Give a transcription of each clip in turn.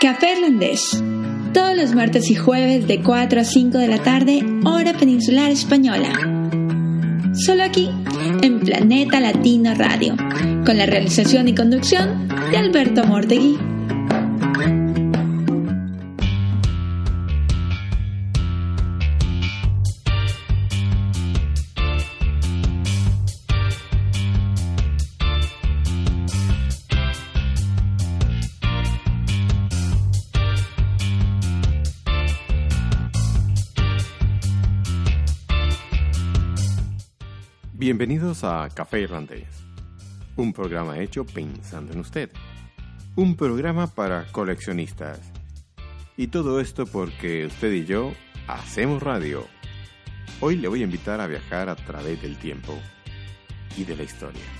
Café Irlandés. Todos los martes y jueves de 4 a 5 de la tarde, hora peninsular española. Solo aquí, en Planeta Latino Radio, con la realización y conducción de Alberto Mortegui. Bienvenidos a Café Irlandés, un programa hecho pensando en usted, un programa para coleccionistas. Y todo esto porque usted y yo hacemos radio. Hoy le voy a invitar a viajar a través del tiempo y de la historia.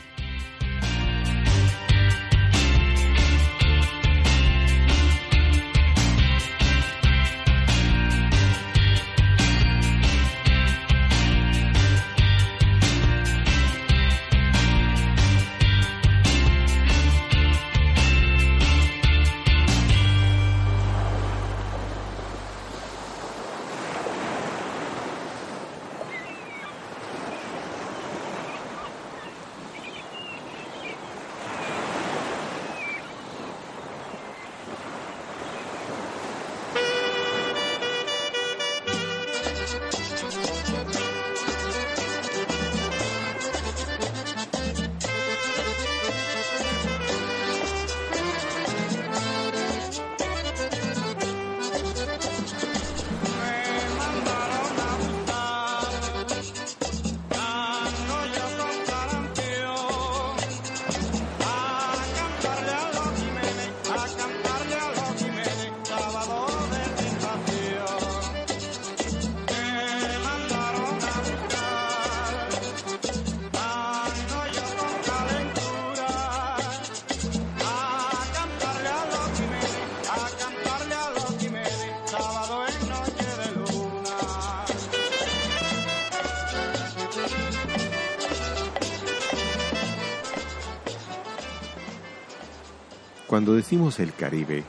Cuando decimos el Caribe,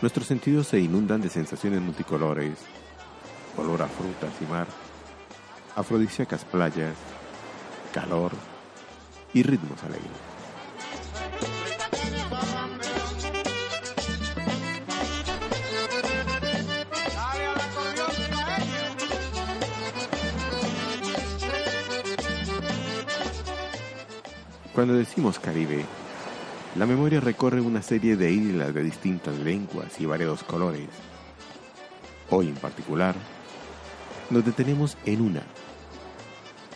nuestros sentidos se inundan de sensaciones multicolores, olor a frutas y mar, afrodisíacas playas, calor y ritmos alegres. Cuando decimos Caribe, la memoria recorre una serie de islas de distintas lenguas y variados colores. Hoy en particular, nos detenemos en una,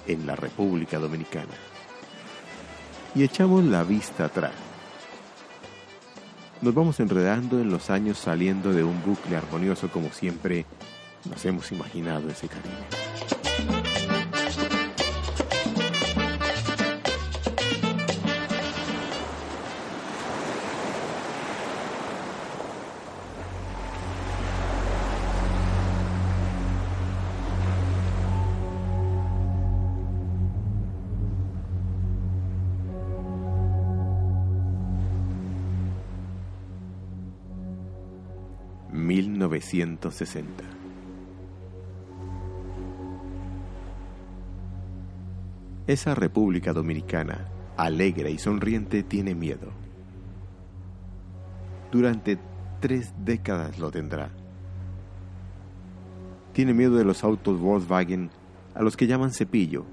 en la República Dominicana, y echamos la vista atrás. Nos vamos enredando en los años saliendo de un bucle armonioso como siempre nos hemos imaginado ese Caribe. 1960. Esa República Dominicana, alegre y sonriente, tiene miedo. Durante tres décadas lo tendrá. Tiene miedo de los autos Volkswagen a los que llaman cepillo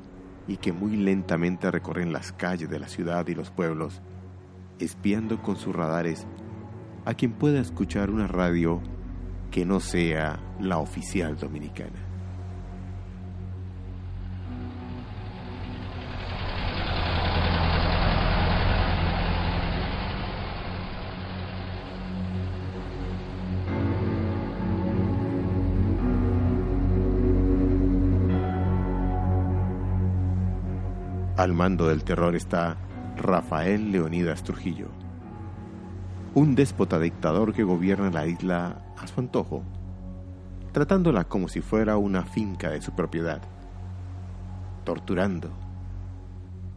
y que muy lentamente recorren las calles de la ciudad y los pueblos, espiando con sus radares a quien pueda escuchar una radio que no sea la oficial dominicana. Al mando del terror está Rafael Leonidas Trujillo, un déspota dictador que gobierna la isla a su antojo, tratándola como si fuera una finca de su propiedad, torturando,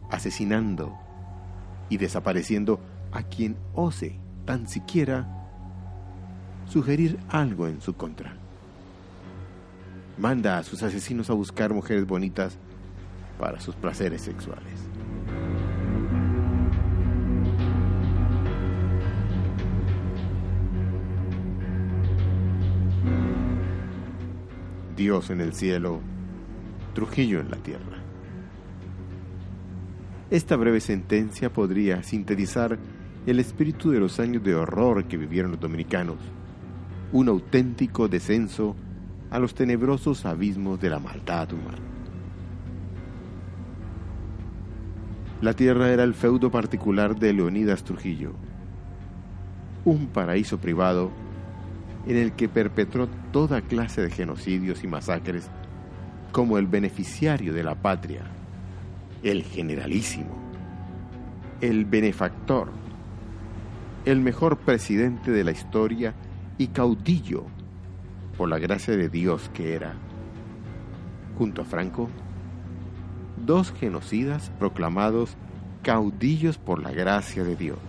asesinando y desapareciendo a quien ose tan siquiera sugerir algo en su contra. Manda a sus asesinos a buscar mujeres bonitas para sus placeres sexuales. Dios en el cielo, Trujillo en la tierra. Esta breve sentencia podría sintetizar el espíritu de los años de horror que vivieron los dominicanos, un auténtico descenso a los tenebrosos abismos de la maldad humana. La tierra era el feudo particular de Leonidas Trujillo, un paraíso privado en el que perpetró toda clase de genocidios y masacres como el beneficiario de la patria, el generalísimo, el benefactor, el mejor presidente de la historia y caudillo por la gracia de Dios que era, junto a Franco, dos genocidas proclamados caudillos por la gracia de Dios.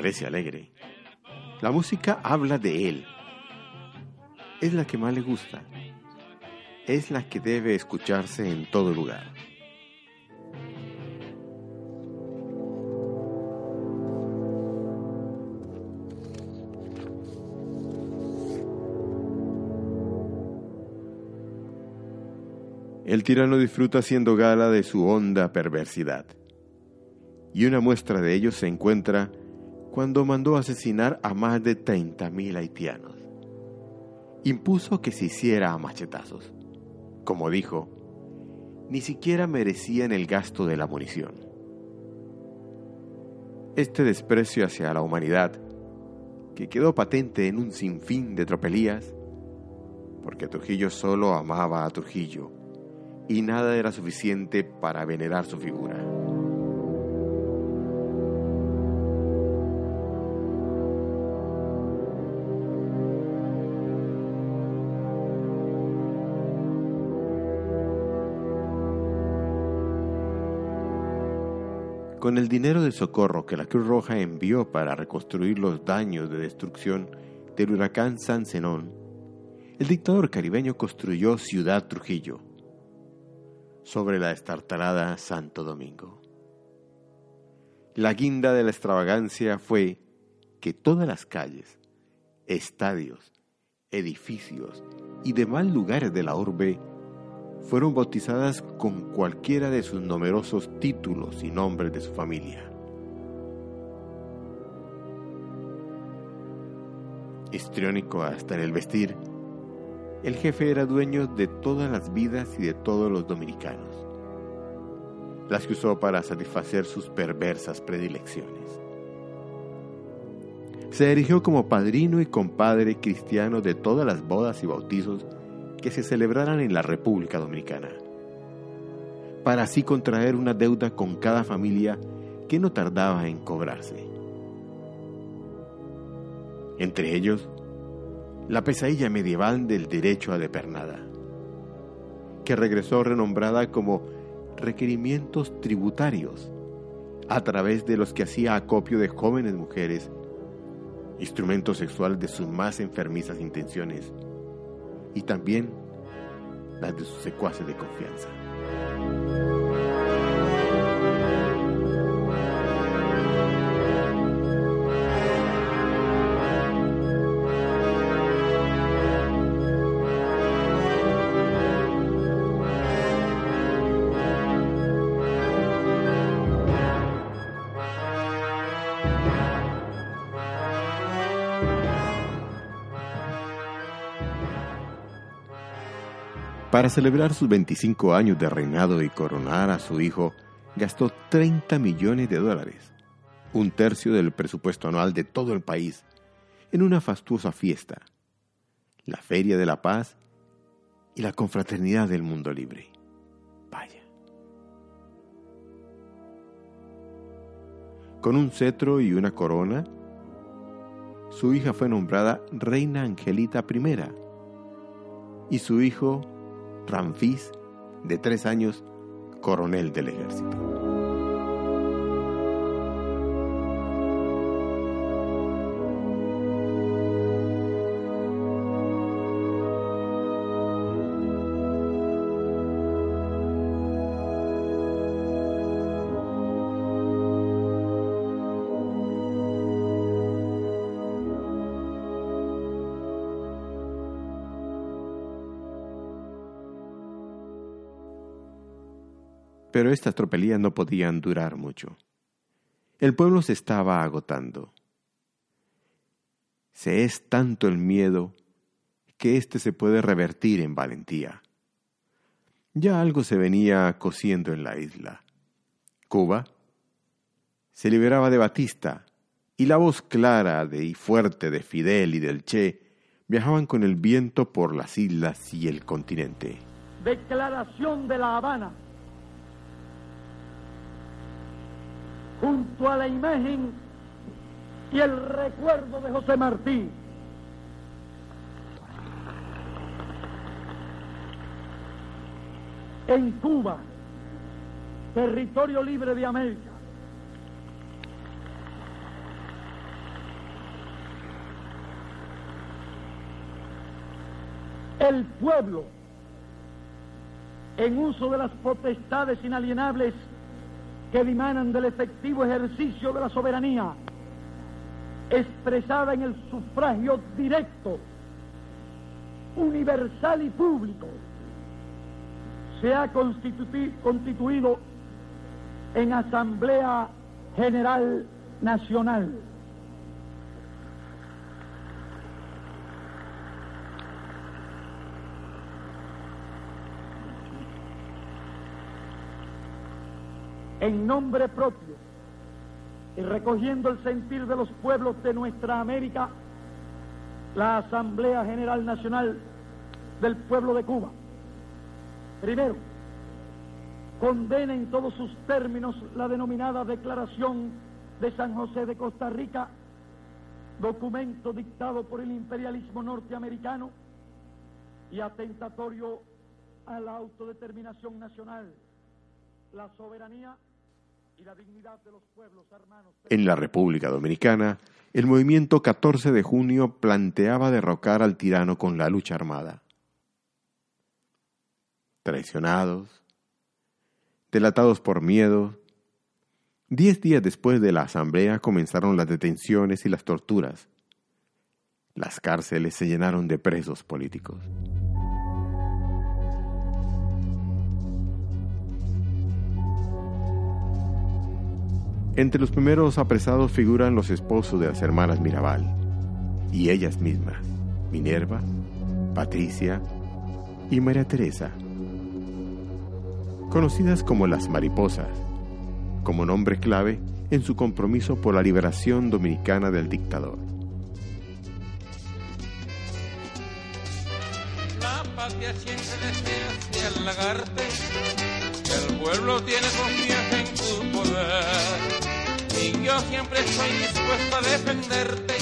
Parece alegre. La música habla de él. Es la que más le gusta. Es la que debe escucharse en todo lugar. El tirano disfruta haciendo gala de su honda perversidad. Y una muestra de ello se encuentra cuando mandó asesinar a más de 30.000 haitianos. Impuso que se hiciera a machetazos. Como dijo, ni siquiera merecían el gasto de la munición. Este desprecio hacia la humanidad, que quedó patente en un sinfín de tropelías, porque Trujillo solo amaba a Trujillo, y nada era suficiente para venerar su figura. Con el dinero de socorro que la Cruz Roja envió para reconstruir los daños de destrucción del huracán San Zenón, el dictador caribeño construyó Ciudad Trujillo sobre la estartalada Santo Domingo. La guinda de la extravagancia fue que todas las calles, estadios, edificios y demás lugares de la orbe fueron bautizadas con cualquiera de sus numerosos títulos y nombres de su familia. Histriónico hasta en el vestir, el jefe era dueño de todas las vidas y de todos los dominicanos, las que usó para satisfacer sus perversas predilecciones. Se erigió como padrino y compadre cristiano de todas las bodas y bautizos que se celebraran en la República Dominicana, para así contraer una deuda con cada familia que no tardaba en cobrarse. Entre ellos, la pesadilla medieval del derecho a de pernada, que regresó renombrada como requerimientos tributarios, a través de los que hacía acopio de jóvenes mujeres, instrumento sexual de sus más enfermizas intenciones, y también las de sus secuaces de confianza. Para celebrar sus 25 años de reinado y coronar a su hijo, gastó 30 millones de dólares, un tercio del presupuesto anual de todo el país, en una fastuosa fiesta, la Feria de la Paz y la confraternidad del mundo libre. Vaya. Con un cetro y una corona, su hija fue nombrada Reina Angelita I y su hijo Ramfis, de tres años, coronel del ejército. Pero estas tropelías no podían durar mucho. El pueblo se estaba agotando. Se es tanto el miedo que éste se puede revertir en valentía. Ya algo se venía cociendo en la isla. Cuba se liberaba de Batista y la voz clara y fuerte de Fidel y del Che viajaban con el viento por las islas y el continente. Declaración de La Habana junto a la imagen y el recuerdo de José Martí. En Cuba, territorio libre de América. El pueblo, en uso de las potestades inalienables que dimanan del efectivo ejercicio de la soberanía expresada en el sufragio directo, universal y público, se ha constituido en Asamblea General Nacional. En nombre propio y recogiendo el sentir de los pueblos de nuestra América, la Asamblea General Nacional del Pueblo de Cuba. Primero, condena en todos sus términos la denominada Declaración de San José de Costa Rica, documento dictado por el imperialismo norteamericano y atentatorio a la autodeterminación nacional, la soberanía En la República Dominicana, el movimiento 14 de junio planteaba derrocar al tirano con la lucha armada. Traicionados, delatados por miedo, diez días después de la asamblea comenzaron las detenciones y las torturas. Las cárceles se llenaron de presos políticos. Entre los primeros apresados figuran los esposos de las hermanas Mirabal y ellas mismas, Minerva, Patricia y María Teresa, conocidas como las mariposas, como nombre clave en su compromiso por la liberación dominicana del dictador. El pueblo tiene confianza en tu poder y yo siempre estoy dispuesto a defenderte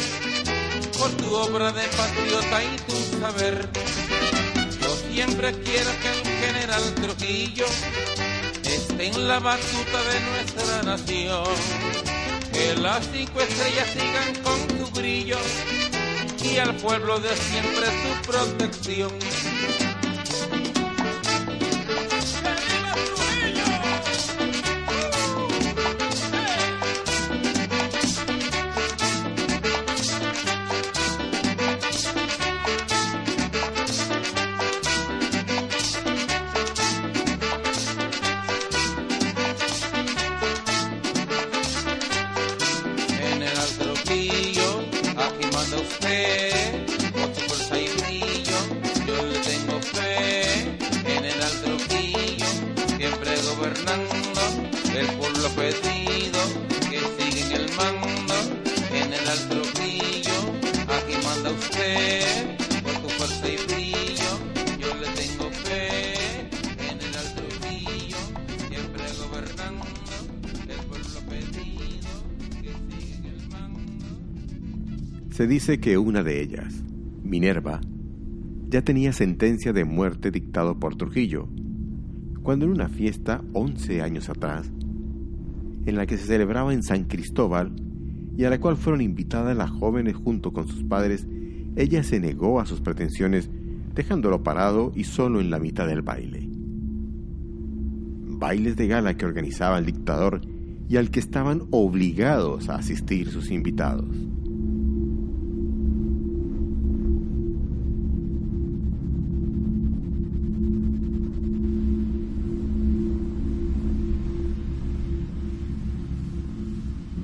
por tu obra de patriota y tu saber. Yo siempre quiero que el general Trujillo esté en la batuta de nuestra nación. Que las cinco estrellas sigan con tu brillo y al pueblo de siempre tu protección. Que una de ellas, Minerva, ya tenía sentencia de muerte dictado por Trujillo, cuando en una fiesta 11 años atrás, en la que se celebraba en San Cristóbal y a la cual fueron invitadas las jóvenes junto con sus padres, ella se negó a sus pretensiones, dejándolo parado y solo en la mitad del baile. Bailes de gala que organizaba el dictador y al que estaban obligados a asistir sus invitados.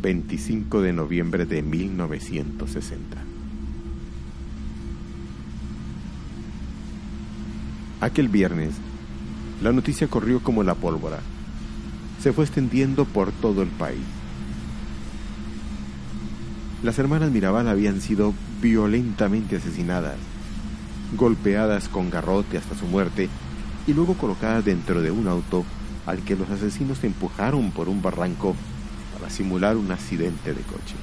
25 de noviembre de 1960. Aquel viernes, la noticia corrió como la pólvora. Se fue extendiendo por todo el país. Las hermanas Mirabal habían sido violentamente asesinadas, golpeadas con garrote hasta su muerte y luego colocadas dentro de un auto al que los asesinos empujaron por un barranco para simular un accidente de coche.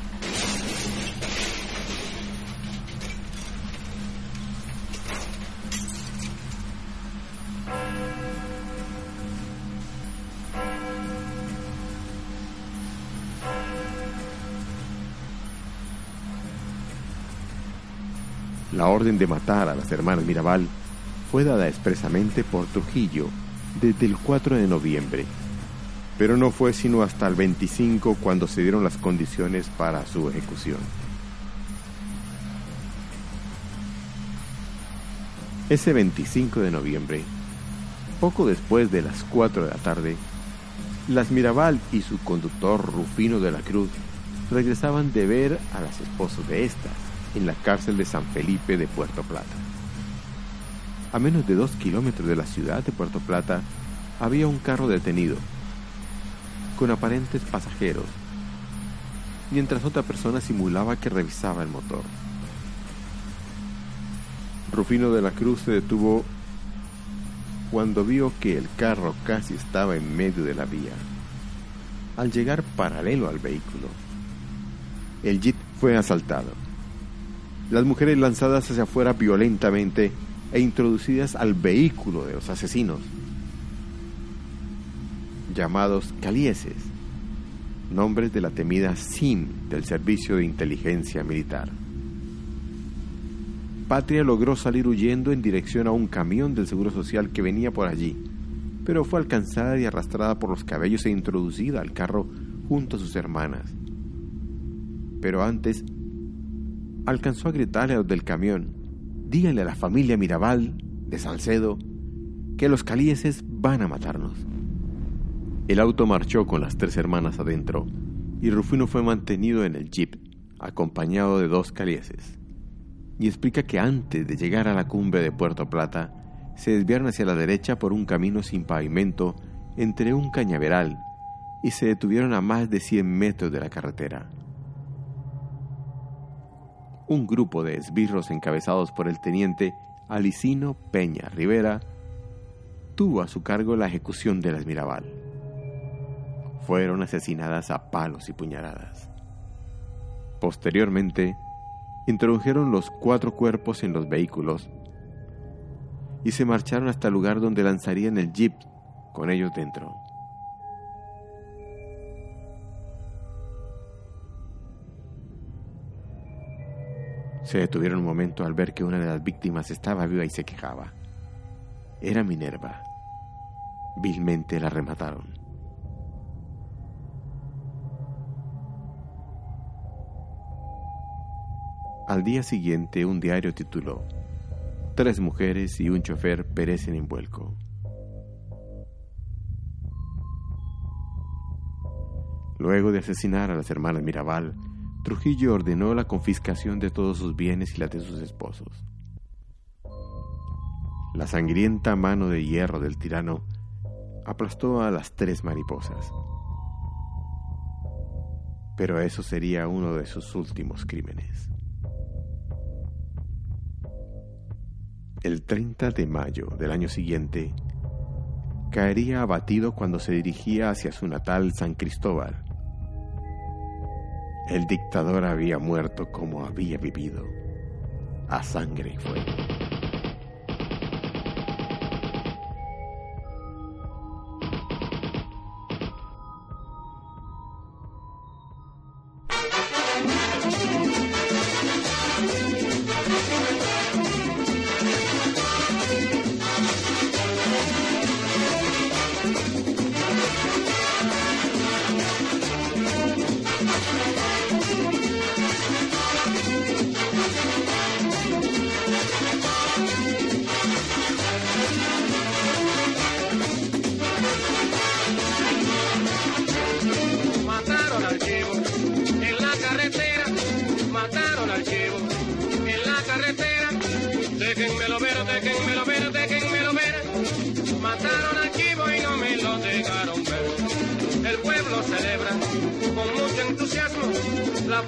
La orden de matar a las hermanas Mirabal fue dada expresamente por Trujillo desde el 4 de noviembre pero no fue sino hasta el 25 cuando se dieron las condiciones para su ejecución. Ese 25 de noviembre, poco después de las 4 de la tarde, las Mirabal y su conductor Rufino de la Cruz regresaban de ver a las esposas de estas en la cárcel de San Felipe de Puerto Plata. A menos de dos kilómetros de la ciudad de Puerto Plata había un carro detenido con aparentes pasajeros, mientras otra persona simulaba que revisaba el motor. Rufino de la Cruz se detuvo cuando vio que el carro casi estaba en medio de la vía. Al llegar paralelo al vehículo, el jeep fue asaltado. Las mujeres lanzadas hacia afuera violentamente e introducidas al vehículo de los asesinos llamados calieses, nombres de la temida SIM del Servicio de Inteligencia Militar. Patria logró salir huyendo en dirección a un camión del Seguro Social que venía por allí, pero fue alcanzada y arrastrada por los cabellos e introducida al carro junto a sus hermanas. Pero antes, alcanzó a gritarle a los del camión, díganle a la familia Mirabal de Salcedo que los calieses van a matarnos. El auto marchó con las tres hermanas adentro y Rufino fue mantenido en el jeep, acompañado de dos calieses. Y explica que antes de llegar a la cumbre de Puerto Plata, se desviaron hacia la derecha por un camino sin pavimento entre un cañaveral y se detuvieron a más de 100 metros de la carretera. Un grupo de esbirros encabezados por el teniente Alicino Peña Rivera tuvo a su cargo la ejecución de las Mirabal. Fueron asesinadas a palos y puñaladas. Posteriormente, introdujeron los cuatro cuerpos en los vehículos y se marcharon hasta el lugar donde lanzarían el jeep con ellos dentro. Se detuvieron un momento al ver que una de las víctimas estaba viva y se quejaba. Era Minerva. Vilmente la remataron. Al día siguiente un diario tituló Tres mujeres y un chofer perecen en vuelco. Luego de asesinar a las hermanas Mirabal, Trujillo ordenó la confiscación de todos sus bienes y las de sus esposos. La sangrienta mano de hierro del tirano aplastó a las tres mariposas. Pero eso sería uno de sus últimos crímenes. El 30 de mayo del año siguiente, caería abatido cuando se dirigía hacia su natal San Cristóbal el dictador había muerto como había vivido, a sangre y fuego.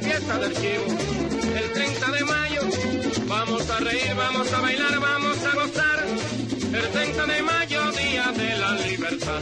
fiesta del chivo. El 30 de mayo vamos a reír, vamos a bailar, vamos a gozar. El 30 de mayo, día de la libertad.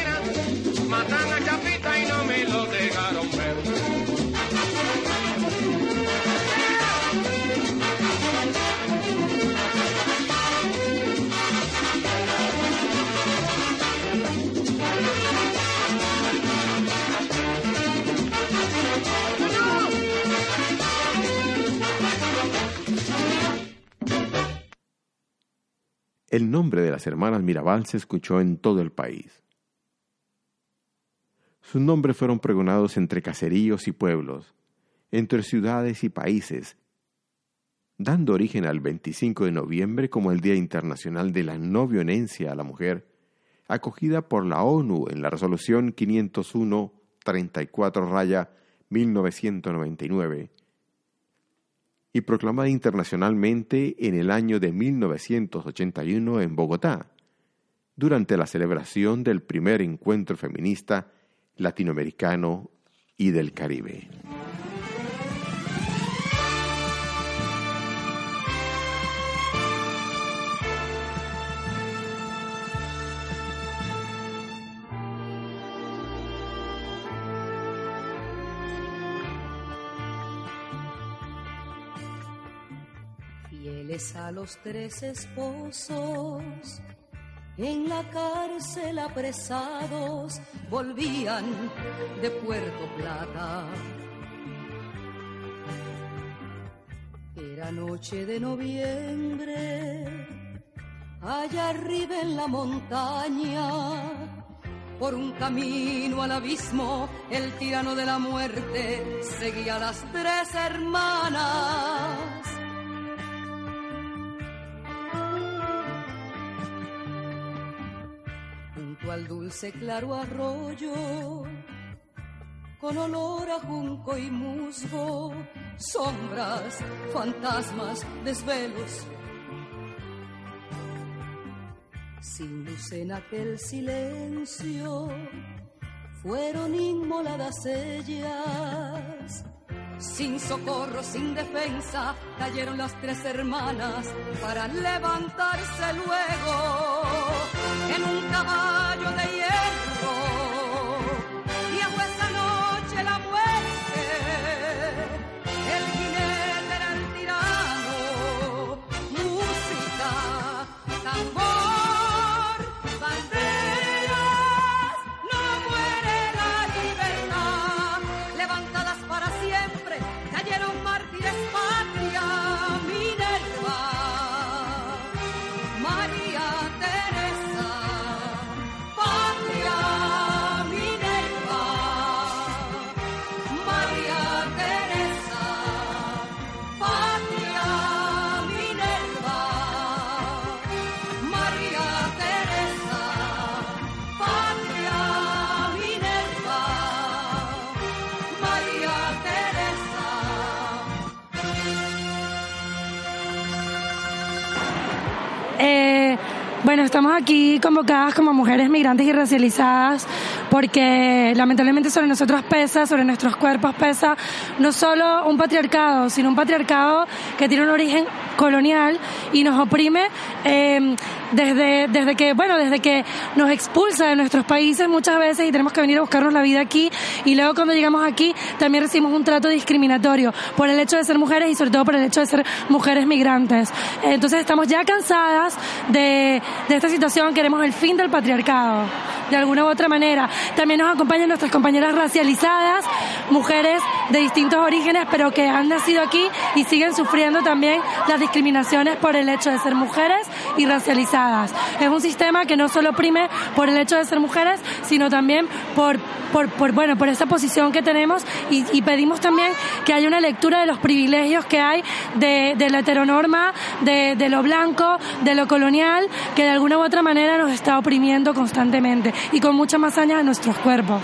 el nombre de las hermanas Mirabal se escuchó en todo el país. Sus nombres fueron pregonados entre caseríos y pueblos, entre ciudades y países, dando origen al 25 de noviembre como el Día Internacional de la No Violencia a la Mujer, acogida por la ONU en la Resolución 501-34 raya 1999 y proclamada internacionalmente en el año de 1981 en Bogotá, durante la celebración del primer encuentro feminista latinoamericano y del Caribe. A los tres esposos, en la cárcel apresados, volvían de Puerto Plata. Era noche de noviembre, allá arriba en la montaña, por un camino al abismo, el tirano de la muerte seguía a las tres hermanas dulce claro arroyo, con olor a junco y musgo, sombras, fantasmas, desvelos. Sin luz en aquel silencio, fueron inmoladas ellas. Sin socorro, sin defensa, cayeron las tres hermanas para levantarse luego en un caballo de bueno, estamos aquí convocadas como mujeres migrantes y racializadas porque lamentablemente sobre nosotros pesa, sobre nuestros cuerpos pesa no solo un patriarcado, sino un patriarcado que tiene un origen colonial y nos oprime eh, desde, desde que, bueno, desde que nos expulsa de nuestros países muchas veces y tenemos que venir a buscarnos la vida aquí. Y luego cuando llegamos aquí también recibimos un trato discriminatorio por el hecho de ser mujeres y sobre todo por el hecho de ser mujeres migrantes. Entonces estamos ya cansadas de, de esta situación, queremos el fin del patriarcado, de alguna u otra manera. También nos acompañan nuestras compañeras racializadas, mujeres de distintos orígenes, pero que han nacido aquí y siguen sufriendo también las discriminaciones por el hecho de ser mujeres y racializadas. Es un sistema que no solo oprime por el hecho de ser mujeres, sino también por, por, bueno, por esta posición que tenemos y, y pedimos también que haya una lectura de los privilegios que hay de, de la heteronorma, de, de lo blanco, de lo colonial, que de alguna u otra manera nos está oprimiendo constantemente y con mucha más hazaña a nuestros cuerpos.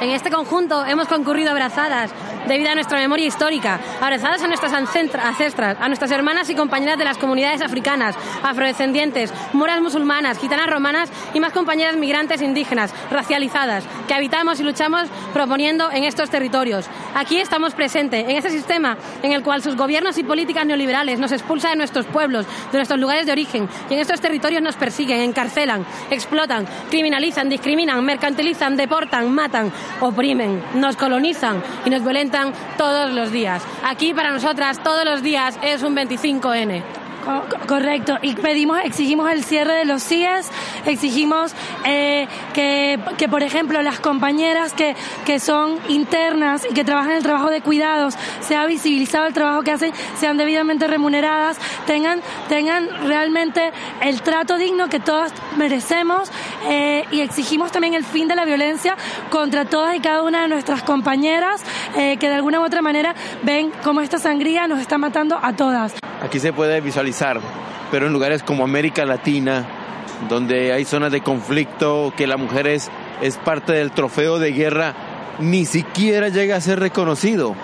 En este conjunto hemos concurrido abrazadas debido a nuestra memoria histórica, abrazadas a nuestras ancestras, a nuestras hermanas y compañeras de las comunidades africanas, afrodescendientes, moras musulmanas, gitanas romanas y más compañeras migrantes indígenas, racializadas, que habitamos y luchamos proponiendo en estos territorios. Aquí estamos presentes, en este sistema en el cual sus gobiernos y políticas neoliberales nos expulsan de nuestros pueblos, de nuestros lugares de origen, y en estos territorios nos persiguen, encarcelan, explotan, criminalizan, discriminan, mercantilizan, deportan, matan, oprimen, nos colonizan y nos violentan todos los días. Aquí para nosotras todos los días es un 25N. Co- co- Correcto, y pedimos, exigimos el cierre de los CIES, exigimos eh, que, que, por ejemplo, las compañeras que, que son internas y que trabajan el trabajo de cuidados, sea visibilizado el trabajo que hacen, sean debidamente remuneradas, tengan, tengan realmente el trato digno que todas merecemos eh, y exigimos también el fin de la violencia contra todas y cada una de nuestras compañeras eh, que de alguna u otra manera ven cómo esta sangría nos está matando a todas. Aquí se puede visualizar, pero en lugares como América Latina, donde hay zonas de conflicto, que la mujer es, es parte del trofeo de guerra, ni siquiera llega a ser reconocido.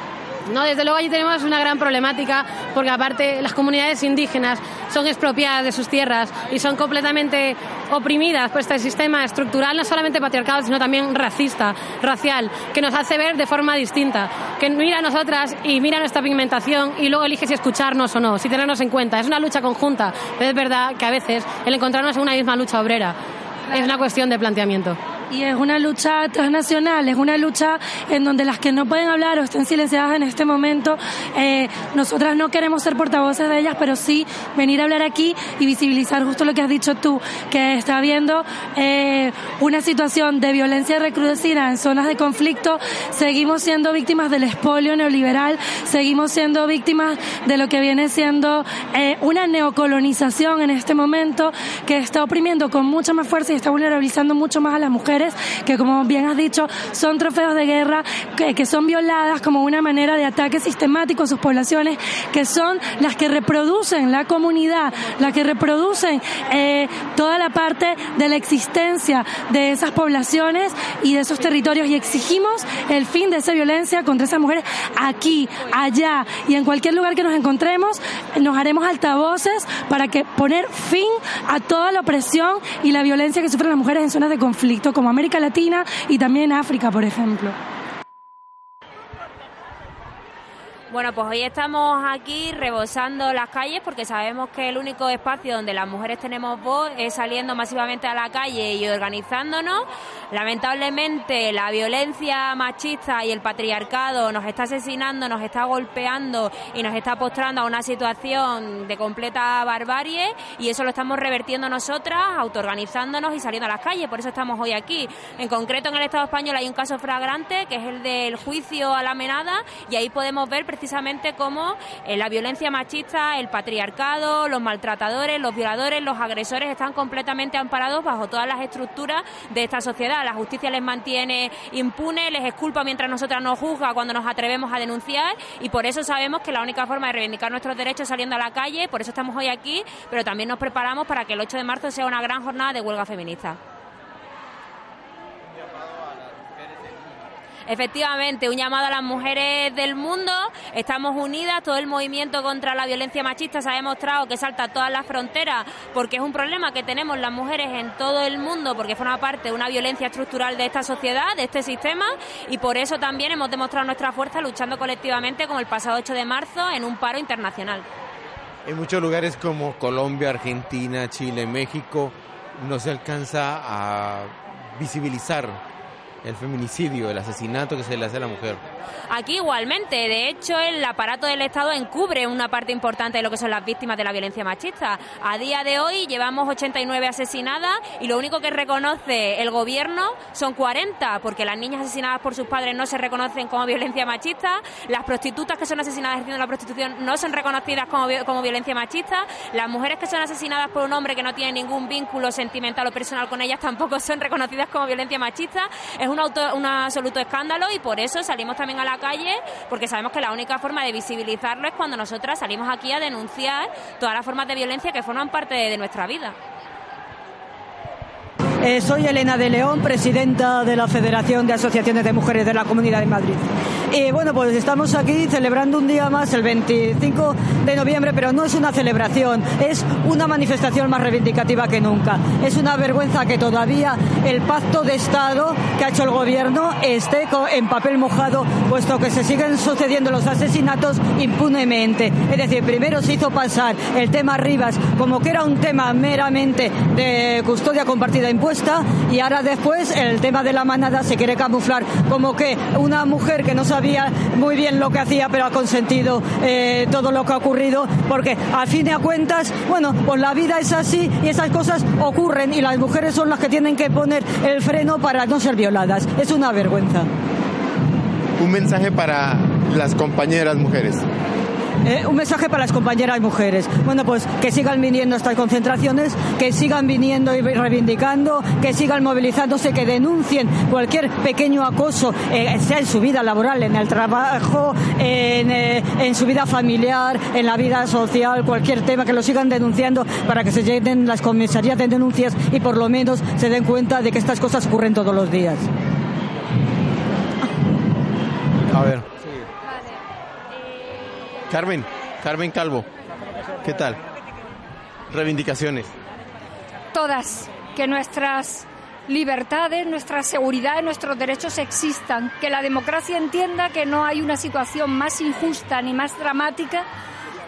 No, desde luego allí tenemos una gran problemática porque aparte las comunidades indígenas son expropiadas de sus tierras y son completamente oprimidas por este sistema estructural, no solamente patriarcal, sino también racista, racial, que nos hace ver de forma distinta, que mira a nosotras y mira nuestra pigmentación y luego elige si escucharnos o no, si tenernos en cuenta. Es una lucha conjunta, pero es verdad que a veces el encontrarnos en una misma lucha obrera es una cuestión de planteamiento. Y es una lucha transnacional, es una lucha en donde las que no pueden hablar o estén silenciadas en este momento, eh, nosotras no queremos ser portavoces de ellas, pero sí venir a hablar aquí y visibilizar justo lo que has dicho tú, que está habiendo eh, una situación de violencia recrudecida en zonas de conflicto, seguimos siendo víctimas del expolio neoliberal, seguimos siendo víctimas de lo que viene siendo eh, una neocolonización en este momento que está oprimiendo con mucha más fuerza y está vulnerabilizando mucho más a las mujeres que como bien has dicho son trofeos de guerra que, son violadas como una manera de ataque sistemático a sus poblaciones que son las que reproducen la comunidad las que reproducen eh, toda la parte de la existencia de esas poblaciones y de esos territorios. Y exigimos el fin de esa violencia contra esas mujeres aquí, allá y en cualquier lugar que nos encontremos. Nos haremos altavoces para que poner fin a toda la opresión y la violencia que sufren las mujeres en zonas de conflicto como América Latina y también África, por ejemplo. Bueno, pues hoy estamos aquí rebosando las calles porque sabemos que el único espacio donde las mujeres tenemos voz es saliendo masivamente a la calle y organizándonos. Lamentablemente la violencia machista y el patriarcado nos está asesinando, nos está golpeando y nos está postrando a una situación de completa barbarie y eso lo estamos revertiendo nosotras, autoorganizándonos y saliendo a las calles. Por eso estamos hoy aquí. En concreto en el Estado español hay un caso flagrante que es el del juicio a la menada y ahí podemos ver precisamente cómo eh, la violencia machista, el patriarcado, los maltratadores, los violadores, los agresores están completamente amparados bajo todas las estructuras de esta sociedad. La justicia les mantiene impunes, les exculpa mientras nosotras nos juzga cuando nos atrevemos a denunciar y por eso sabemos que la única forma de reivindicar nuestros derechos es saliendo a la calle, por eso estamos hoy aquí, pero también nos preparamos para que el 8 de marzo sea una gran jornada de huelga feminista. Efectivamente, un llamado a las mujeres del mundo. Estamos unidas, todo el movimiento contra la violencia machista se ha demostrado que salta todas las fronteras porque es un problema que tenemos las mujeres en todo el mundo porque forma parte de una violencia estructural de esta sociedad, de este sistema y por eso también hemos demostrado nuestra fuerza luchando colectivamente como el pasado 8 de marzo en un paro internacional. En muchos lugares como Colombia, Argentina, Chile, México, no se alcanza a visibilizar el feminicidio, el asesinato que se le hace a la mujer. Aquí igualmente, de hecho, el aparato del Estado encubre una parte importante de lo que son las víctimas de la violencia machista. A día de hoy llevamos 89 asesinadas y lo único que reconoce el gobierno son 40, porque las niñas asesinadas por sus padres no se reconocen como violencia machista, las prostitutas que son asesinadas ejerciendo la prostitución no son reconocidas como, como violencia machista, las mujeres que son asesinadas por un hombre que no tiene ningún vínculo sentimental o personal con ellas tampoco son reconocidas como violencia machista. Un, auto- un absoluto escándalo y por eso salimos también a la calle, porque sabemos que la única forma de visibilizarlo es cuando nosotras salimos aquí a denunciar todas las formas de violencia que forman parte de nuestra vida. Eh, soy Elena de León, presidenta de la Federación de Asociaciones de Mujeres de la Comunidad de Madrid. Y bueno, pues estamos aquí celebrando un día más, el 25 de noviembre, pero no es una celebración, es una manifestación más reivindicativa que nunca. Es una vergüenza que todavía el pacto de Estado que ha hecho el gobierno esté en papel mojado, puesto que se siguen sucediendo los asesinatos impunemente. Es decir, primero se hizo pasar el tema Rivas como que era un tema meramente de custodia compartida impune y ahora después el tema de la manada se quiere camuflar como que una mujer que no sabía muy bien lo que hacía pero ha consentido eh, todo lo que ha ocurrido porque al fin de cuentas, bueno, pues la vida es así y esas cosas ocurren y las mujeres son las que tienen que poner el freno para no ser violadas. Es una vergüenza. Un mensaje para las compañeras mujeres. Eh, un mensaje para las compañeras mujeres. Bueno, pues que sigan viniendo estas concentraciones, que sigan viniendo y reivindicando, que sigan movilizándose, que denuncien cualquier pequeño acoso, eh, sea en su vida laboral, en el trabajo, en, eh, en su vida familiar, en la vida social, cualquier tema, que lo sigan denunciando para que se llenen las comisarías de denuncias y por lo menos se den cuenta de que estas cosas ocurren todos los días. A ver. Carmen, Carmen Calvo, ¿qué tal? Reivindicaciones. todas, que nuestras libertades, nuestra seguridad, nuestros derechos existan, que la democracia entienda que no hay una situación más injusta ni más dramática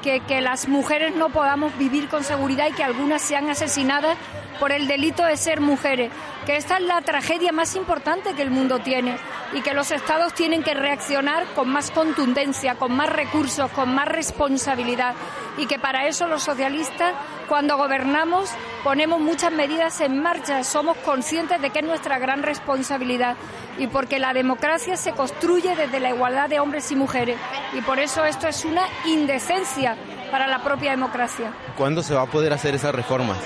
que que las mujeres no podamos vivir con seguridad y que algunas sean asesinadas por el delito de ser mujeres, que esta es la tragedia más importante que el mundo tiene y que los estados tienen que reaccionar con más contundencia, con más recursos, con más responsabilidad y que para eso los socialistas cuando gobernamos ponemos muchas medidas en marcha, somos conscientes de que es nuestra gran responsabilidad y porque la democracia se construye desde la igualdad de hombres y mujeres y por eso esto es una indecencia para la propia democracia. ¿Cuándo se va a poder hacer esas reformas?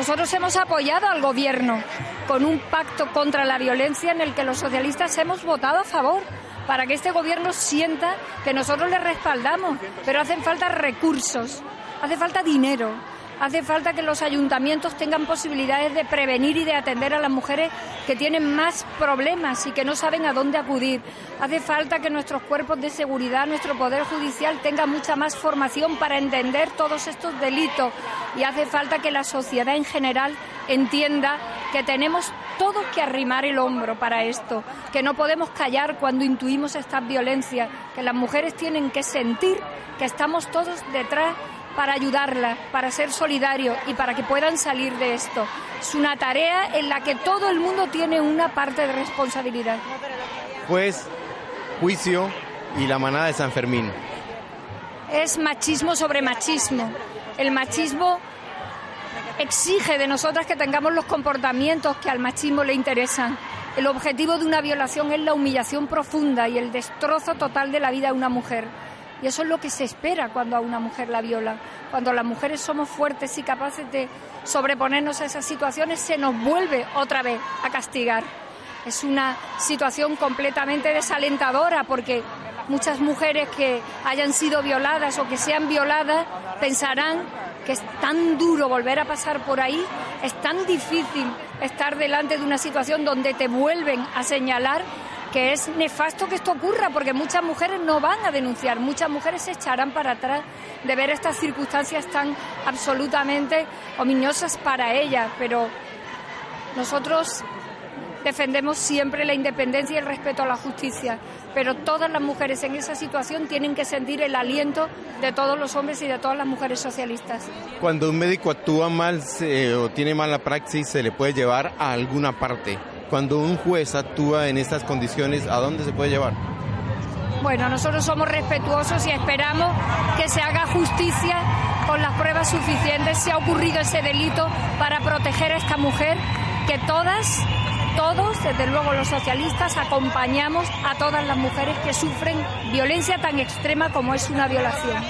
Nosotros hemos apoyado al gobierno con un pacto contra la violencia en el que los socialistas hemos votado a favor para que este gobierno sienta que nosotros le respaldamos, pero hacen falta recursos, hace falta dinero, hace falta que los ayuntamientos tengan posibilidades de prevenir y de atender a las mujeres que tienen más problemas y que no saben a dónde acudir. Hace falta que nuestros cuerpos de seguridad, nuestro poder judicial tenga mucha más formación para entender todos estos delitos y hace falta que la sociedad en general entienda que tenemos todos que arrimar el hombro para esto, que no podemos callar cuando intuimos estas violencias, que las mujeres tienen que sentir que estamos todos detrás para ayudarlas, para ser solidarios y para que puedan salir de esto. Es una tarea en la que todo el mundo tiene una parte de responsabilidad. Pues, juicio y la manada de San Fermín. Es machismo sobre machismo. El machismo exige de nosotras que tengamos los comportamientos que al machismo le interesan. El objetivo de una violación es la humillación profunda y el destrozo total de la vida de una mujer. Y eso es lo que se espera cuando a una mujer la violan. Cuando las mujeres somos fuertes y capaces de sobreponernos a esas situaciones, se nos vuelve otra vez a castigar. Es una situación completamente desalentadora porque muchas mujeres que hayan sido violadas o que sean violadas pensarán que es tan duro volver a pasar por ahí, es tan difícil estar delante de una situación donde te vuelven a señalar que es nefasto que esto ocurra, porque muchas mujeres no van a denunciar, muchas mujeres se echarán para atrás de ver estas circunstancias tan absolutamente ominosas para ellas, pero nosotros defendemos siempre la independencia y el respeto a la justicia, pero todas las mujeres en esa situación tienen que sentir el aliento de todos los hombres y de todas las mujeres socialistas. Cuando un médico actúa mal se- o tiene mala praxis, se le puede llevar a alguna parte. Cuando un juez actúa en estas condiciones, ¿a dónde se puede llevar? Bueno, nosotros somos respetuosos y esperamos que se haga justicia con las pruebas suficientes si ha ocurrido ese delito para proteger a esta mujer que todas, todos, desde luego los socialistas, acompañamos a todas las mujeres que sufren violencia tan extrema como es una violación.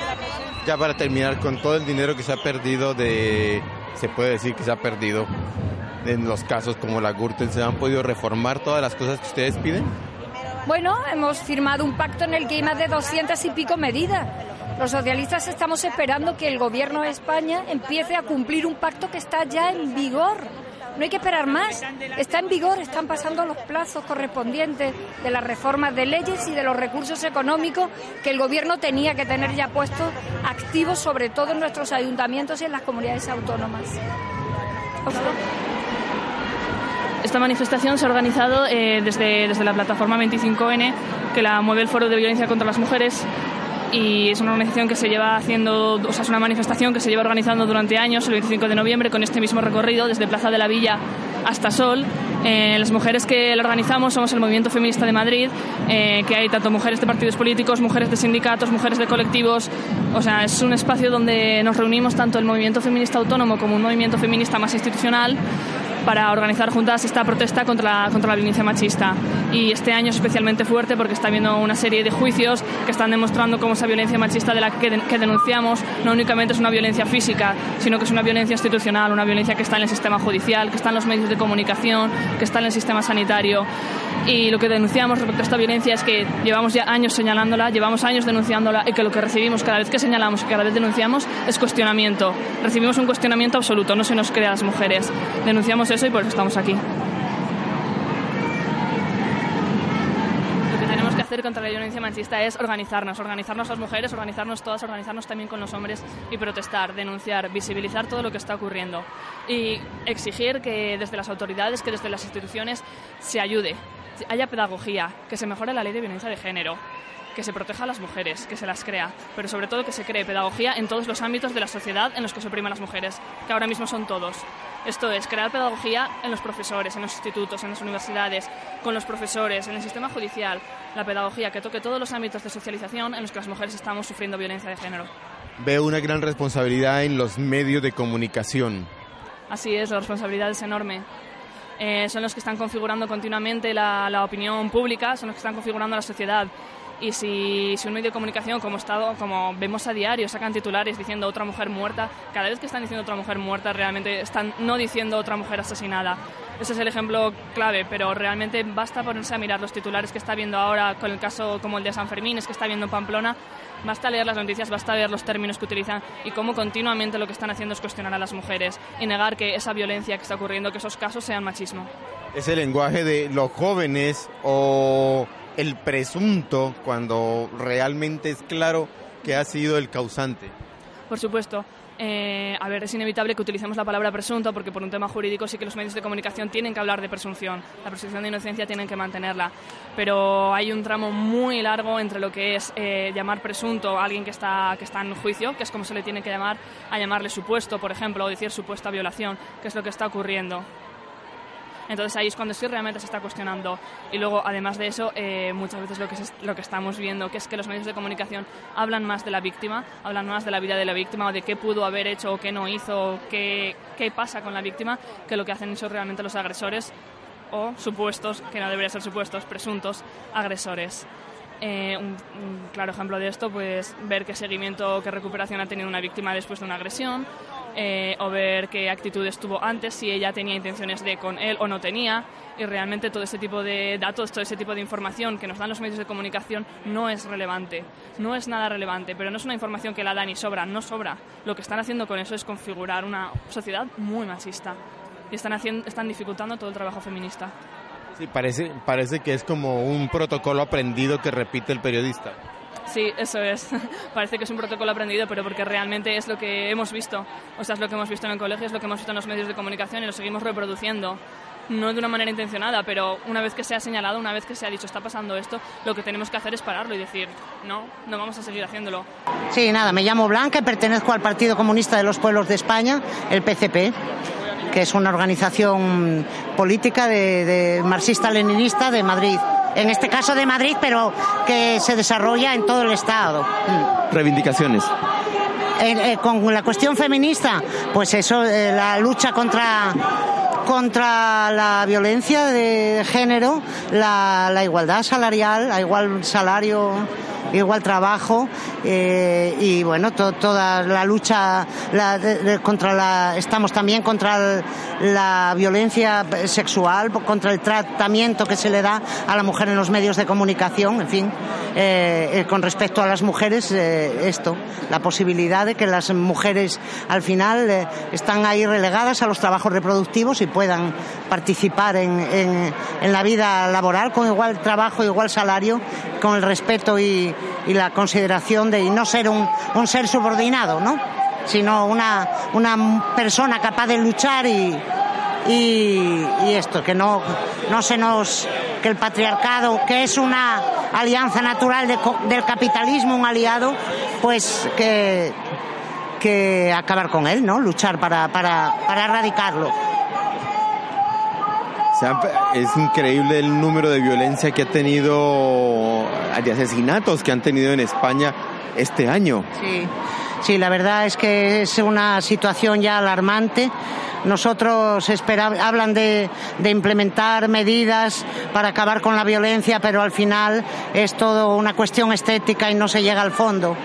Ya para terminar, con todo el dinero que se ha perdido de... Se puede decir que se ha perdido en los casos como la Gürtel, ¿se han podido reformar todas las cosas que ustedes piden? Bueno, hemos firmado un pacto en el que hay más de 200 y pico medidas. Los socialistas estamos esperando que el gobierno de España empiece a cumplir un pacto que está ya en vigor. No hay que esperar más. Está en vigor, están pasando los plazos correspondientes de las reformas de leyes y de los recursos económicos que el gobierno tenía que tener ya puestos activos, sobre todo en nuestros ayuntamientos y en las comunidades autónomas. Esta manifestación se ha organizado eh, desde, desde la plataforma 25N, que la mueve el Foro de Violencia contra las Mujeres. Y es una organización que se lleva haciendo, o sea, es una manifestación que se lleva organizando durante años, el 25 de noviembre, con este mismo recorrido, desde Plaza de la Villa Hasta Sol. Eh, las mujeres que lo organizamos somos el Movimiento Feminista de Madrid, eh, que hay tanto mujeres de partidos políticos, mujeres de sindicatos, mujeres de colectivos. O sea, es un espacio donde nos reunimos tanto el movimiento feminista autónomo como un movimiento feminista más institucional para organizar juntas esta protesta contra la, contra la violencia machista. Y este año es especialmente fuerte porque está habiendo una serie de juicios que están demostrando cómo esa violencia machista de la que, denunciamos no únicamente es una violencia física, sino que es una violencia institucional, una violencia que está en el sistema judicial, que está en los medios de comunicación, que está en el sistema sanitario. Y lo que denunciamos respecto a esta violencia es que llevamos ya años señalándola, llevamos años denunciándola y que lo que recibimos cada vez que señalamos y cada vez denunciamos es cuestionamiento. Recibimos un cuestionamiento absoluto, no se nos crea a las mujeres. Denunciamos eso y por eso estamos aquí. Lo que tenemos que hacer contra la violencia machista es organizarnos, organizarnos las mujeres, organizarnos todas, organizarnos también con los hombres y protestar, denunciar, visibilizar todo lo que está ocurriendo y exigir que desde las autoridades, que desde las instituciones se ayude, haya pedagogía, que se mejore la ley de violencia de género, que se proteja a las mujeres, que se las crea, pero sobre todo que se cree pedagogía en todos los ámbitos de la sociedad en los que se oprimen las mujeres, que ahora mismo son todos. Esto es, crear pedagogía en los profesores, en los institutos, en las universidades, con los profesores, en el sistema judicial, la pedagogía que toque todos los ámbitos de socialización en los que las mujeres estamos sufriendo violencia de género. Veo una gran responsabilidad en los medios de comunicación. Así es, la responsabilidad es enorme. Eh, son los que están configurando continuamente la, la opinión pública, son los que están configurando la sociedad. Y si, si, un medio de comunicación, como, estado, como vemos a diario, sacan titulares diciendo otra mujer muerta, cada vez que están diciendo otra mujer muerta, realmente están no diciendo otra mujer asesinada. Ese es el ejemplo clave, pero realmente basta ponerse a mirar los titulares que está viendo ahora con el caso como el de San Fermín, es que está viendo en Pamplona. Basta leer las noticias, basta ver los términos que utilizan y cómo continuamente lo que están haciendo es cuestionar a las mujeres y negar que esa violencia que está ocurriendo, que esos casos sean machismo. Es el lenguaje de los jóvenes o el presunto cuando realmente es claro que ha sido el causante. Por supuesto. Eh, a ver, es inevitable que utilicemos la palabra presunto porque por un tema jurídico sí que los medios de comunicación tienen que hablar de presunción. La presunción de inocencia tienen que mantenerla. Pero hay un tramo muy largo entre lo que es eh, llamar presunto a alguien que está, que está en juicio, que es como se le tiene que llamar, a llamarle supuesto, por ejemplo, o decir supuesta violación, que es lo que está ocurriendo. Entonces ahí es cuando sí realmente se está cuestionando. Y luego, además de eso, eh, muchas veces lo que, es, lo que estamos viendo, que es que los medios de comunicación hablan más de la víctima, hablan más de la vida de la víctima o de qué pudo haber hecho o qué no hizo, o qué, qué pasa con la víctima, que lo que hacen eso realmente los agresores o supuestos, que no deberían ser supuestos, presuntos agresores. Eh, un, un, claro ejemplo de esto, pues ver qué seguimiento, qué recuperación ha tenido una víctima después de una agresión, eh, o ver qué actitudes tuvo antes, si ella tenía intenciones de con él o no tenía. Y realmente todo ese tipo de datos, todo ese tipo de información que nos dan los medios de comunicación no es relevante. No es nada relevante, pero no es una información que la dan y sobra, no sobra. Lo que están haciendo con eso es configurar una sociedad muy machista. Y están, haciendo, están dificultando todo el trabajo feminista. Sí, parece, parece que es como un protocolo aprendido que repite el periodista. Sí, eso es. Parece que es un protocolo aprendido, pero porque realmente es lo que hemos visto. O sea, es lo que hemos visto en el colegio, es lo que hemos visto en los medios de comunicación y lo seguimos reproduciendo. No de una manera intencionada, pero una vez que se ha señalado, una vez que se ha dicho está pasando esto, lo que tenemos que hacer es pararlo y decir, no, no vamos a seguir haciéndolo. Sí, nada, me llamo Blanca pertenezco al Partido Comunista de los Pueblos de España, el PCP que es una organización política de marxista-leninista de Madrid. En este caso de Madrid, pero que se desarrolla en todo el Estado. Reivindicaciones. Eh, eh, con la cuestión feminista, pues eso, eh, la lucha contra contra la violencia de género, la, la igualdad salarial, la igual salario igual trabajo eh, y bueno to, toda la lucha la, de, contra la estamos también contra la violencia sexual contra el tratamiento que se le da a la mujer en los medios de comunicación en fin eh, eh, con respecto a las mujeres esto la posibilidad de que las mujeres al final están ahí relegadas a los trabajos reproductivos y puedan participar en, en la vida laboral con igual trabajo igual salario con el respeto y, y la consideración de no ser un, un ser subordinado, ¿no? sino una, una persona capaz de luchar y, y, esto, que no, no se nos. que el patriarcado, que es una alianza natural de, del capitalismo, un aliado, pues que, que acabar con él, ¿no? Luchar para, para, para erradicarlo. Es increíble el número de violencia que ha tenido, de asesinatos que han tenido en España este año. Sí, sí, la verdad es que es una situación ya alarmante. Nosotros espera- hablan de, de implementar medidas para acabar con la violencia, pero al final es todo una cuestión estética y no se llega al fondo.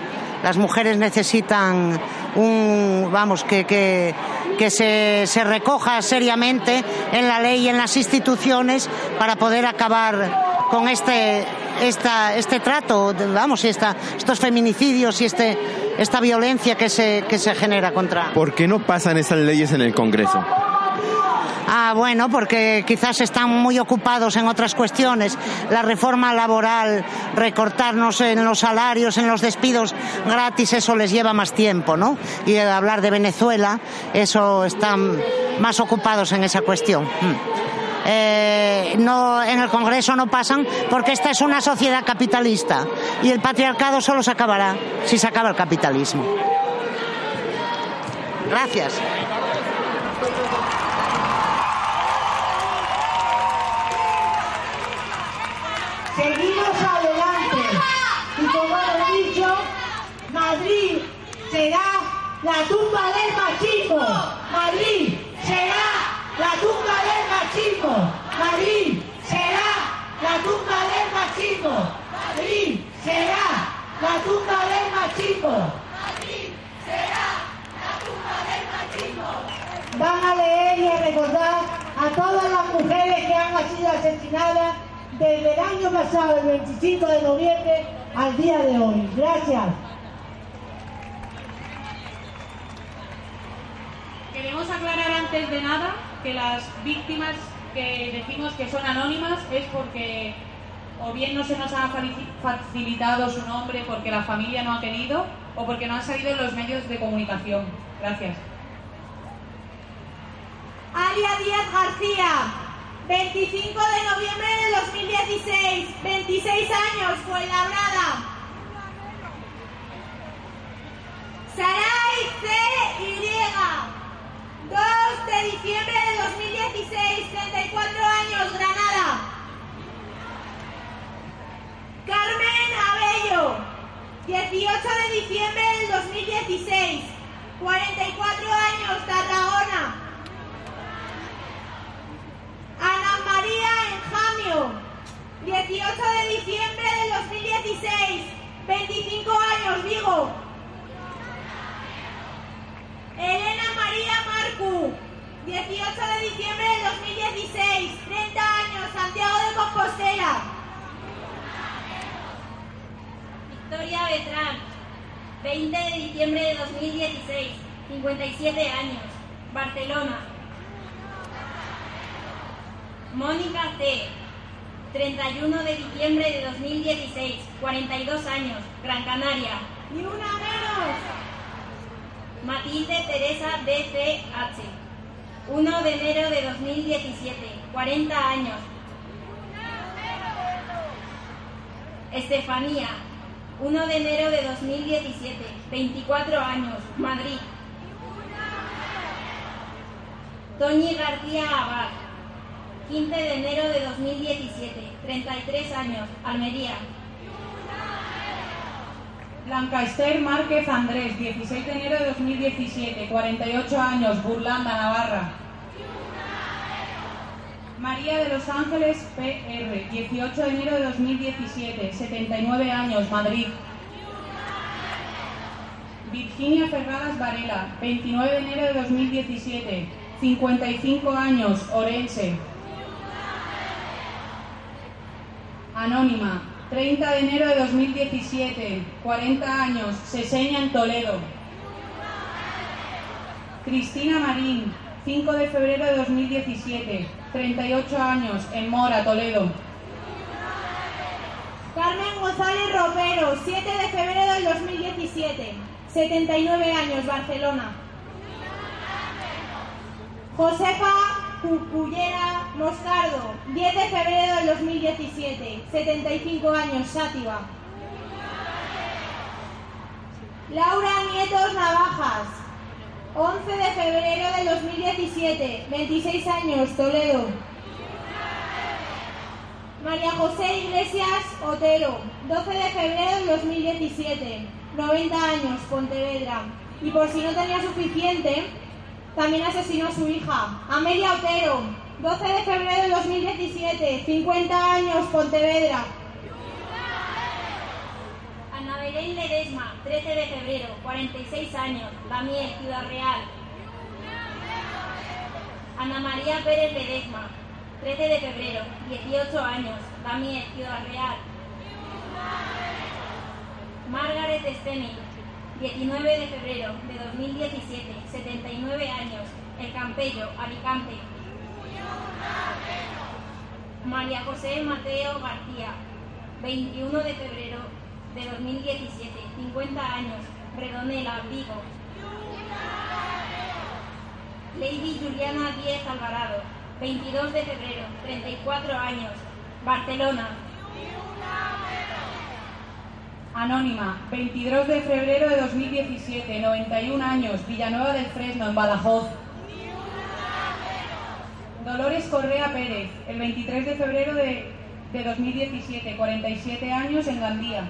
Las mujeres necesitan un, vamos, que, que, que se, se recoja seriamente en la ley y en las instituciones para poder acabar con este, esta, este trato, vamos, esta, estos feminicidios y este, esta violencia que se, que se genera contra. ¿Por qué no pasan esas leyes en el Congreso? Ah, bueno, porque quizás están muy ocupados en otras cuestiones. La reforma laboral, recortarnos en los salarios, en los despidos gratis, eso les lleva más tiempo, ¿no? Y hablar de Venezuela, eso están más ocupados en esa cuestión. Mm. Eh, no, en el Congreso no pasan porque esta es una sociedad capitalista y el patriarcado solo se acabará si se acaba el capitalismo. Gracias. Seguimos adelante. Y como he dicho, Madrid será la tumba del machismo. Madrid será la tumba del machismo. Madrid será la tumba del machismo. Madrid será la tumba del machismo. Van a leer y a recordar a todas las mujeres que han sido asesinadas desde el año pasado, el 25 de noviembre, al día de hoy. Gracias. Queremos aclarar antes de nada que las víctimas que decimos que son anónimas es porque o bien no se nos ha facilitado su nombre porque la familia no ha querido o porque no han salido en los medios de comunicación. Gracias. Alia Díaz García, 25 de noviembre de 2016, 26 años, Fuenlabrada. Saray C. Y, 2 de diciembre de 2016, 34 años, Granada. Carmen Abello, 18 de diciembre del 2016, 44 años, Tarragona. Ana María Enjamio, 18 de diciembre del 2016, 25 años, Vigo. Elena María Marcu, 18 de diciembre del 2016, 30 años, Santiago de Compostela. Victoria Betrán, 20 de diciembre de 2016, 57 años, Barcelona. Mónica C, 31 de diciembre de 2016, 42 años, Gran Canaria. ¡Ni una menos! Matilde Teresa DCH, 1 de enero de 2017, 40 años. Estefanía, 1 de enero de 2017, 24 años, Madrid. Toñi García Abad, 15 de enero de 2017, 33 años, Almería. Blanca Esther Márquez Andrés, 16 de enero de 2017, 48 años, Burlanda, Navarra. María de los Ángeles PR, 18 de enero de 2017, 79 años, Madrid. Virginia Ferradas Varela, 29 de enero de 2017, 55 años, Orense. Anónima, 30 de enero de 2017, 40 años, Seseña en Toledo. Cristina Marín, 5 de febrero de 2017, 38 años, en Mora, Toledo. Carmen González Ropero, 7 de febrero del 2017, 79 años, Barcelona. Josefa Cucullera Moscardo, 10 de febrero del 2017, 75 años, Sátiva. Laura Nietos Navajas, 11 de febrero del 2017, 26 años, Toledo. María José Iglesias Otero, 12 de febrero del 2017, 90 años, Pontevedra. Y por si no tenía suficiente, también asesinó a su hija, Amelia Otero, 12 de febrero del 2017, 50 años, Pontevedra. Ana Belén Ledesma, 13 de febrero, 46 años, La Miel, Ciudad Real. Ana María Pérez Ledesma, 13 de febrero, 18 años, La Miel, Ciudad Real. Margaret Stemming, 19 de febrero de 2017, 79 años, El Campello, Alicante. María José Mateo García, 21 de febrero de 2017, 50 años, Redonela, Vigo. Lady Juliana Díez Alvarado, 22 de febrero, 34 años, Barcelona. Anónima, 22 de febrero de 2017, 91 años, Villanueva del Fresno, en Badajoz. Dolores Correa Pérez, el 23 de febrero de, de 2017, 47 años, en Gandía.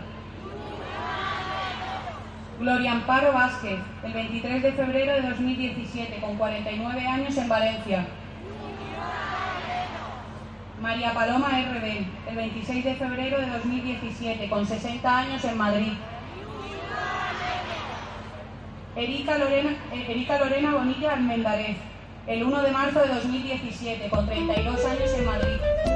Gloria Amparo Vázquez, el 23 de febrero de 2017, con 49 años, en Valencia. María Paloma RD, el 26 de febrero de 2017, con 60 años en Madrid. Erika Lorena, eh, Erika Lorena Bonilla Almendarez, el 1 de marzo de 2017, con 32 años en Madrid.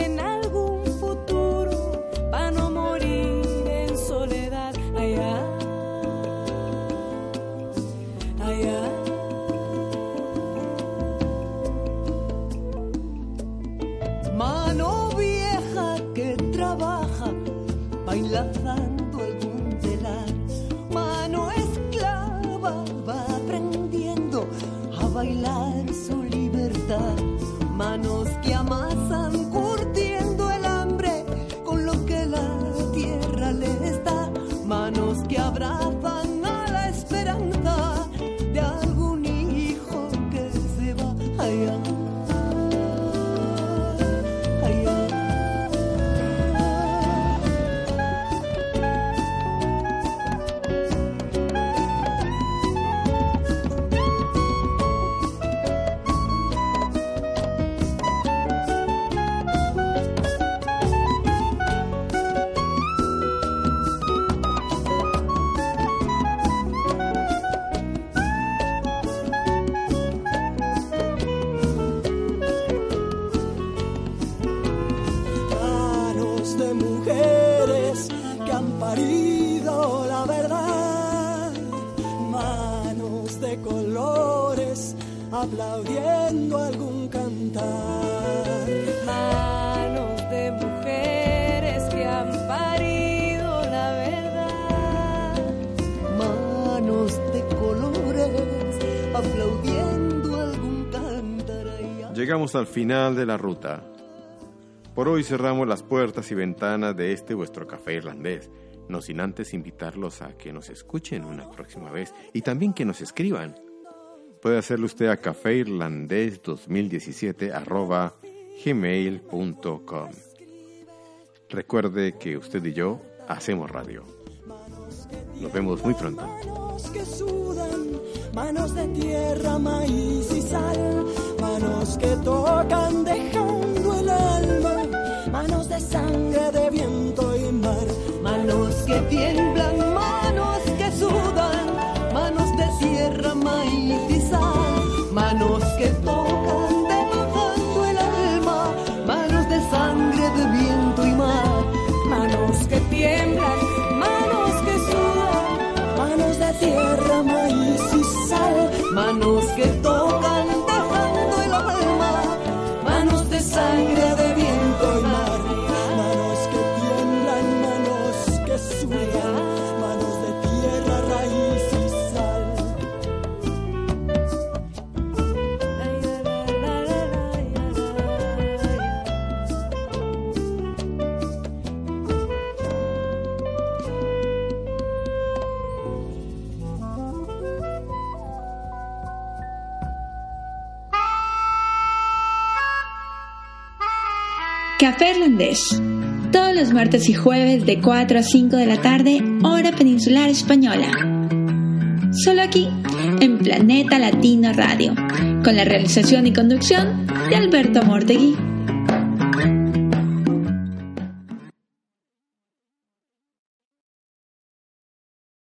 Al final de la ruta. Por hoy cerramos las puertas y ventanas de este vuestro café irlandés, no sin antes invitarlos a que nos escuchen una próxima vez y también que nos escriban. Puede hacerlo usted a cafeirlandés2017 arroba gmail.com. Recuerde que usted y yo hacemos radio. Nos vemos muy pronto. Manos de tierra, maíz y sal, manos que tocan dejando el alma, manos de sangre, de viento y mar, manos que tiemblan, manos que sudan, manos de tierra, maíz manos que tocan Todos los martes y jueves de 4 a 5 de la tarde, hora peninsular española. Solo aquí, en Planeta Latino Radio, con la realización y conducción de Alberto Mortegui.